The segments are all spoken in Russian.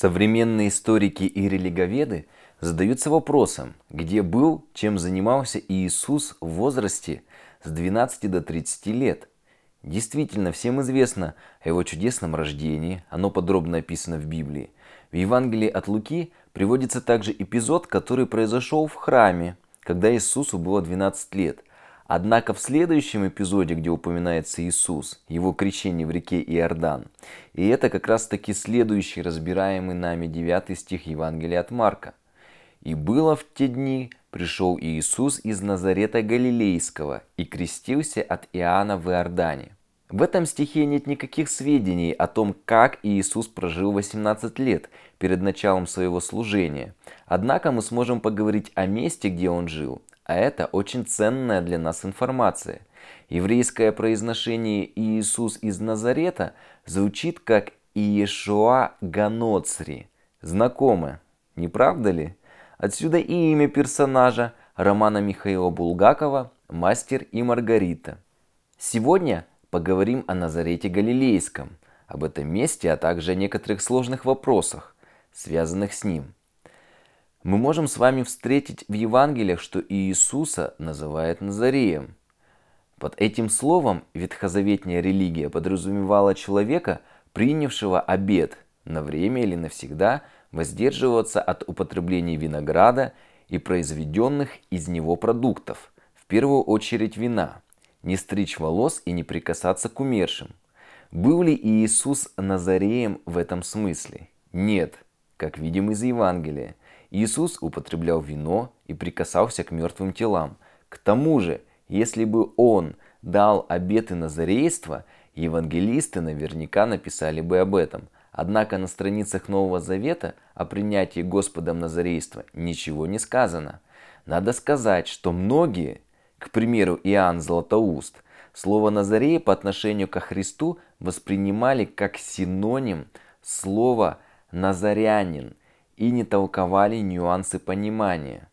Современные историки и религоведы задаются вопросом, где был, чем занимался Иисус в возрасте с 12 до 30 лет. Действительно, всем известно о его чудесном рождении, оно подробно описано в Библии. В Евангелии от Луки приводится также эпизод, который произошел в храме, когда Иисусу было 12 лет – Однако в следующем эпизоде, где упоминается Иисус, его крещение в реке Иордан, и это как раз таки следующий разбираемый нами 9 стих Евангелия от Марка. «И было в те дни, пришел Иисус из Назарета Галилейского и крестился от Иоанна в Иордане». В этом стихе нет никаких сведений о том, как Иисус прожил 18 лет перед началом своего служения. Однако мы сможем поговорить о месте, где он жил, а это очень ценная для нас информация. Еврейское произношение Иисус из Назарета звучит как Иешуа Ганоцри. Знакомо, не правда ли? Отсюда и имя персонажа романа Михаила Булгакова «Мастер и Маргарита». Сегодня поговорим о Назарете Галилейском, об этом месте, а также о некоторых сложных вопросах, связанных с ним – мы можем с вами встретить в Евангелиях, что Иисуса называют Назареем. Под этим словом ветхозаветная религия подразумевала человека, принявшего обет на время или навсегда воздерживаться от употребления винограда и произведенных из него продуктов, в первую очередь вина, не стричь волос и не прикасаться к умершим. Был ли Иисус Назареем в этом смысле? Нет, как видим из Евангелия. Иисус употреблял вино и прикасался к мертвым телам. К тому же, если бы Он дал обеты назарейства, евангелисты наверняка написали бы об этом. Однако на страницах Нового Завета о принятии Господом назарейства ничего не сказано. Надо сказать, что многие, к примеру Иоанн Златоуст, слово Назарей по отношению ко Христу воспринимали как синоним слова «назарянин», и не толковали нюансы понимания.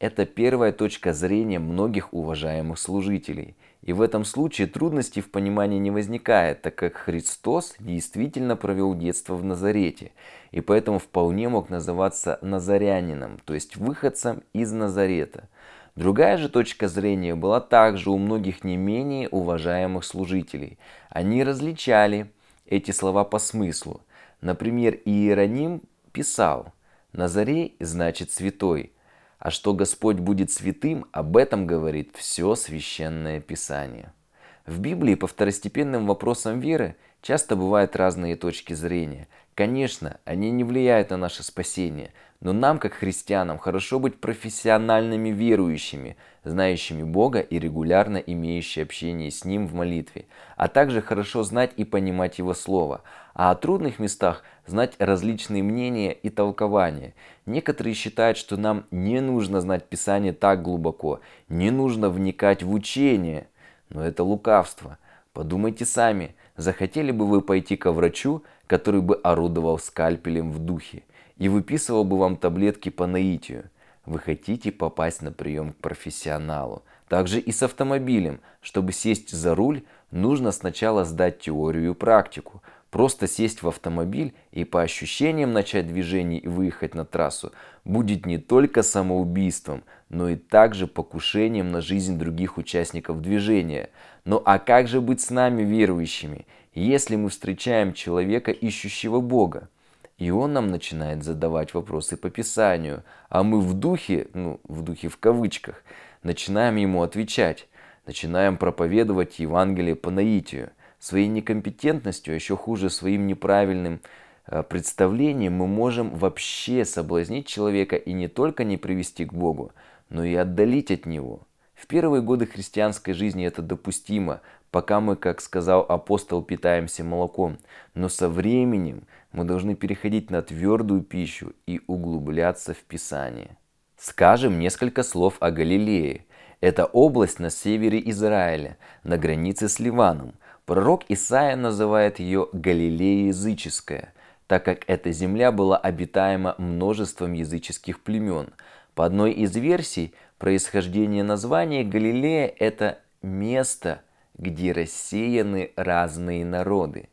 Это первая точка зрения многих уважаемых служителей. И в этом случае трудностей в понимании не возникает, так как Христос действительно провел детство в Назарете, и поэтому вполне мог называться назарянином, то есть выходцем из Назарета. Другая же точка зрения была также у многих не менее уважаемых служителей. Они различали эти слова по смыслу. Например, Иероним писал – Назарей значит святой, а что Господь будет святым, об этом говорит все священное Писание. В Библии по второстепенным вопросам веры часто бывают разные точки зрения. Конечно, они не влияют на наше спасение, но нам, как христианам, хорошо быть профессиональными верующими, знающими Бога и регулярно имеющими общение с Ним в молитве, а также хорошо знать и понимать Его Слово, а о трудных местах знать различные мнения и толкования. Некоторые считают, что нам не нужно знать Писание так глубоко, не нужно вникать в учение, но это лукавство. Подумайте сами, захотели бы вы пойти ко врачу, который бы орудовал скальпелем в духе и выписывал бы вам таблетки по наитию. Вы хотите попасть на прием к профессионалу. Также и с автомобилем. Чтобы сесть за руль, нужно сначала сдать теорию и практику. Просто сесть в автомобиль и по ощущениям начать движение и выехать на трассу будет не только самоубийством, но и также покушением на жизнь других участников движения. Ну а как же быть с нами верующими, если мы встречаем человека, ищущего Бога? И он нам начинает задавать вопросы по Писанию, а мы в духе, ну в духе в кавычках, начинаем ему отвечать, начинаем проповедовать Евангелие по наитию своей некомпетентностью, а еще хуже своим неправильным э, представлением мы можем вообще соблазнить человека и не только не привести к Богу, но и отдалить от Него. В первые годы христианской жизни это допустимо, пока мы, как сказал апостол, питаемся молоком. Но со временем мы должны переходить на твердую пищу и углубляться в Писание. Скажем несколько слов о Галилее. Это область на севере Израиля, на границе с Ливаном – Пророк Исаия называет ее Галилея языческая, так как эта земля была обитаема множеством языческих племен. По одной из версий, происхождение названия Галилея – это место, где рассеяны разные народы.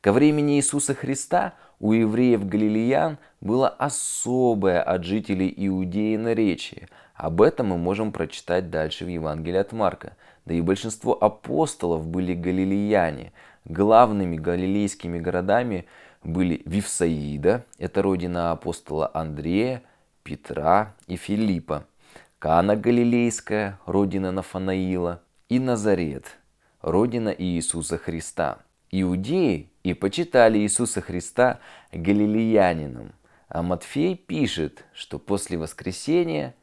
Ко времени Иисуса Христа у евреев галилеян было особое от жителей Иудеи наречие. Об этом мы можем прочитать дальше в Евангелии от Марка. Да и большинство апостолов были галилеяне. Главными галилейскими городами были Вифсаида, это родина апостола Андрея, Петра и Филиппа, Кана Галилейская, родина Нафанаила, и Назарет, родина Иисуса Христа. Иудеи и почитали Иисуса Христа галилеянином. А Матфей пишет, что после воскресения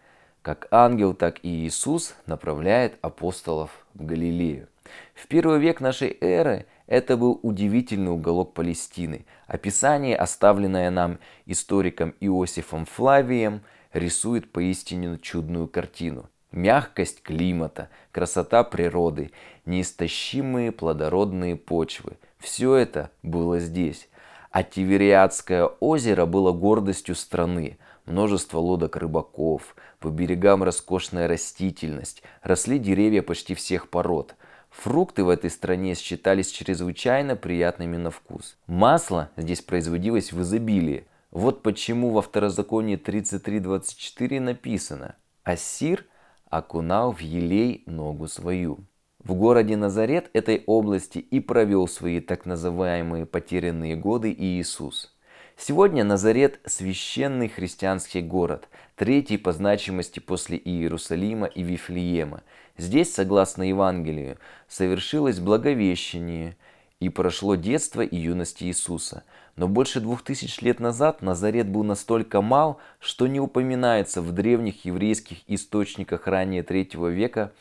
как ангел, так и Иисус направляет апостолов в Галилею. В первый век нашей эры это был удивительный уголок Палестины. Описание, оставленное нам историком Иосифом Флавием, рисует поистине чудную картину. Мягкость климата, красота природы, неистощимые плодородные почвы – все это было здесь. А Тивериадское озеро было гордостью страны. Множество лодок рыбаков, по берегам роскошная растительность, росли деревья почти всех пород. Фрукты в этой стране считались чрезвычайно приятными на вкус. Масло здесь производилось в изобилии. Вот почему во второзаконии 33.24 написано «Ассир окунал в елей ногу свою». В городе Назарет этой области и провел свои так называемые потерянные годы Иисус. Сегодня Назарет – священный христианский город, третий по значимости после Иерусалима и Вифлеема. Здесь, согласно Евангелию, совершилось благовещение и прошло детство и юность Иисуса. Но больше двух тысяч лет назад Назарет был настолько мал, что не упоминается в древних еврейских источниках ранее третьего века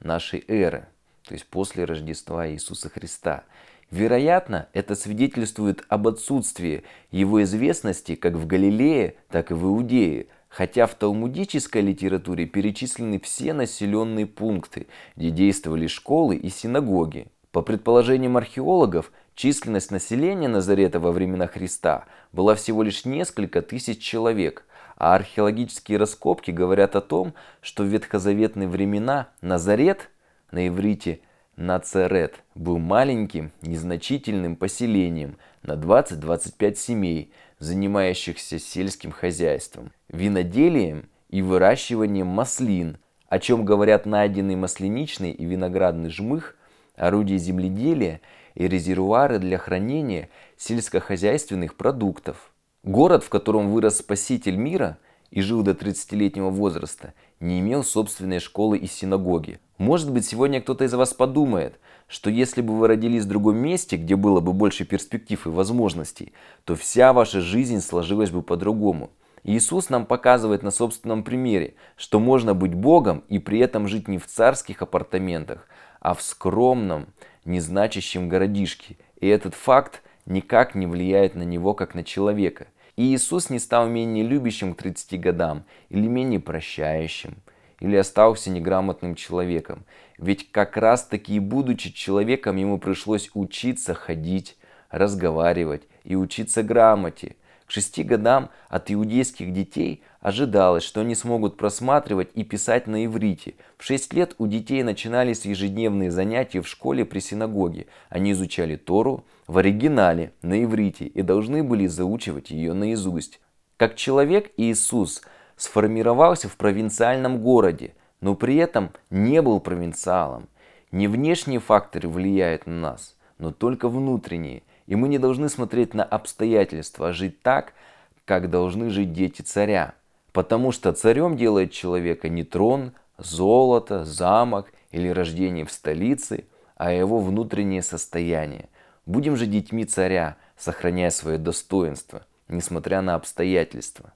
нашей эры то есть после Рождества Иисуса Христа. Вероятно, это свидетельствует об отсутствии его известности как в Галилее, так и в Иудее, хотя в талмудической литературе перечислены все населенные пункты, где действовали школы и синагоги. По предположениям археологов, численность населения Назарета во времена Христа была всего лишь несколько тысяч человек, а археологические раскопки говорят о том, что в ветхозаветные времена Назарет – на иврите Нацерет был маленьким, незначительным поселением на 20-25 семей, занимающихся сельским хозяйством, виноделием и выращиванием маслин, о чем говорят найденный масляничный и виноградный жмых, орудия земледелия и резервуары для хранения сельскохозяйственных продуктов. Город, в котором вырос Спаситель мира и жил до 30-летнего возраста, не имел собственной школы и синагоги. Может быть, сегодня кто-то из вас подумает, что если бы вы родились в другом месте, где было бы больше перспектив и возможностей, то вся ваша жизнь сложилась бы по-другому. Иисус нам показывает на собственном примере, что можно быть Богом и при этом жить не в царских апартаментах, а в скромном, незначащем городишке. И этот факт никак не влияет на него, как на человека. И Иисус не стал менее любящим к 30 годам или менее прощающим – или остался неграмотным человеком. Ведь как раз таки будучи человеком, ему пришлось учиться ходить, разговаривать и учиться грамоте. К шести годам от иудейских детей ожидалось, что они смогут просматривать и писать на иврите. В шесть лет у детей начинались ежедневные занятия в школе при синагоге. Они изучали Тору в оригинале на иврите и должны были заучивать ее наизусть. Как человек Иисус – сформировался в провинциальном городе, но при этом не был провинциалом. Не внешние факторы влияют на нас, но только внутренние. И мы не должны смотреть на обстоятельства, а жить так, как должны жить дети царя. Потому что царем делает человека не трон, золото, замок или рождение в столице, а его внутреннее состояние. Будем же детьми царя, сохраняя свое достоинство, несмотря на обстоятельства.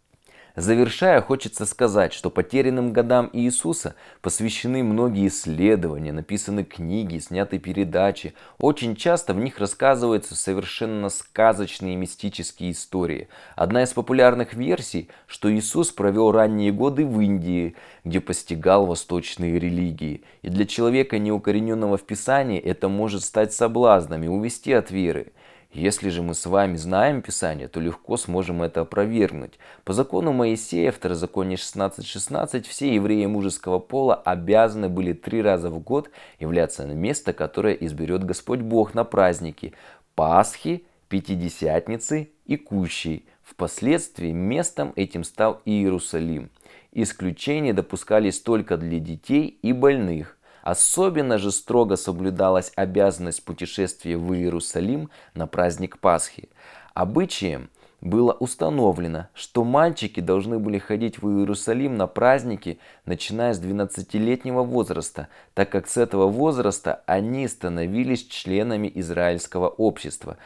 Завершая, хочется сказать, что потерянным годам Иисуса посвящены многие исследования, написаны книги, сняты передачи. Очень часто в них рассказываются совершенно сказочные мистические истории. Одна из популярных версий, что Иисус провел ранние годы в Индии, где постигал восточные религии. И для человека, неукорененного в Писании, это может стать соблазном и увести от веры. Если же мы с вами знаем Писание, то легко сможем это опровергнуть. По закону Моисея, второзаконие 16.16, 16, все евреи мужеского пола обязаны были три раза в год являться на место, которое изберет Господь Бог на праздники Пасхи, Пятидесятницы и Кущей. Впоследствии местом этим стал Иерусалим. Исключения допускались только для детей и больных. Особенно же строго соблюдалась обязанность путешествия в Иерусалим на праздник Пасхи. Обычаем было установлено, что мальчики должны были ходить в Иерусалим на праздники, начиная с 12-летнего возраста, так как с этого возраста они становились членами израильского общества,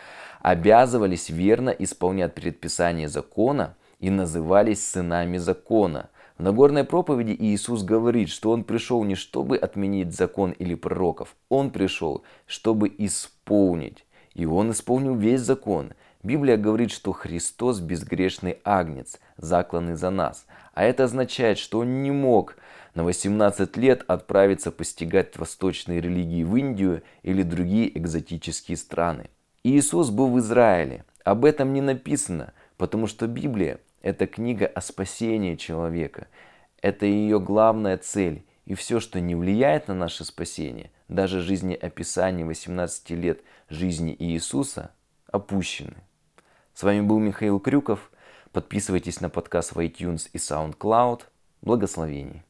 обязывались верно исполнять предписания закона и назывались сынами закона. В Нагорной проповеди Иисус говорит, что Он пришел не чтобы отменить закон или пророков, Он пришел, чтобы исполнить. И Он исполнил весь закон. Библия говорит, что Христос безгрешный агнец, закланный за нас. А это означает, что Он не мог на 18 лет отправиться постигать восточные религии в Индию или другие экзотические страны. Иисус был в Израиле. Об этом не написано, потому что Библия – это книга о спасении человека. Это ее главная цель. И все, что не влияет на наше спасение, даже жизнеописание 18 лет жизни Иисуса, опущены. С вами был Михаил Крюков. Подписывайтесь на подкаст в iTunes и SoundCloud. Благословений.